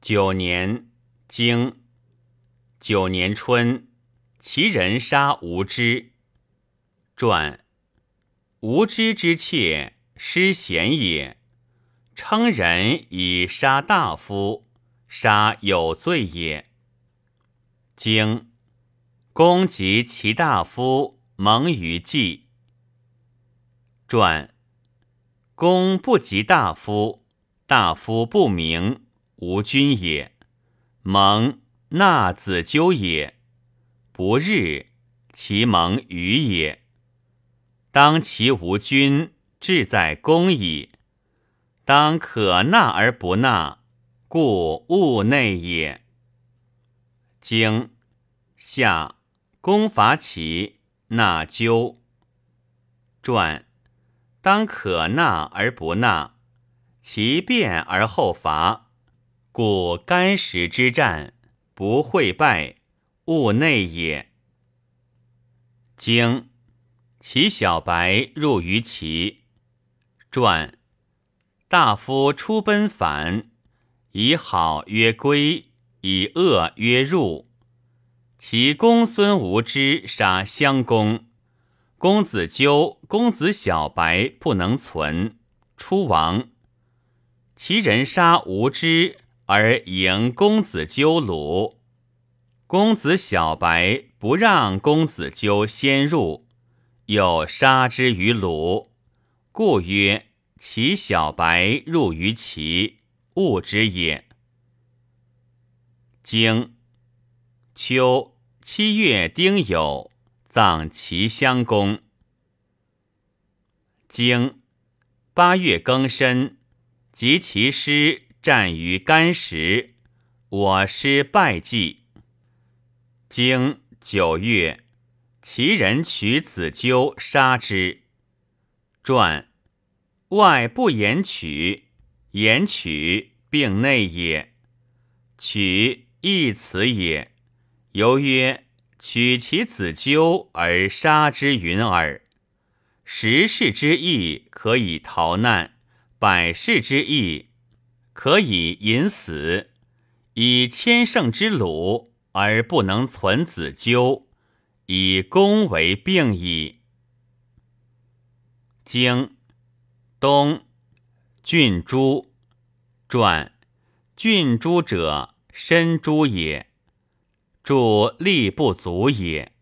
九年，经九年春，其人杀无知。传无知之妾，失贤也。称人以杀大夫，杀有罪也。经公及其大夫蒙于祭。传公不及大夫，大夫不明。无君也，蒙纳子纠也。不日，其蒙于也。当其无君，志在公矣。当可纳而不纳，故物内也。经夏，公伐齐，纳纠。传当可纳而不纳，其变而后伐。故干石之战，不会败，物内也。经其小白入于齐。传大夫出奔反，以好曰归，以恶曰入。其公孙无知杀襄公，公子纠、公子小白不能存，出亡。其人杀无知。而迎公子纠鲁，公子小白不让公子纠先入，又杀之于鲁，故曰其小白入于齐，物之也。经秋七月丁酉，葬齐襄公。经八月庚申，及其师。战于干石，我师败绩。经九月，其人取子纠杀之。传外不言取，言取并内也。取一此也。由曰取其子纠而杀之云耳。十世之义可以逃难，百世之义。可以引死，以千乘之鲁而不能存子纠，以公为病矣。经东郡诸传郡诸者，身诸也，助力不足也。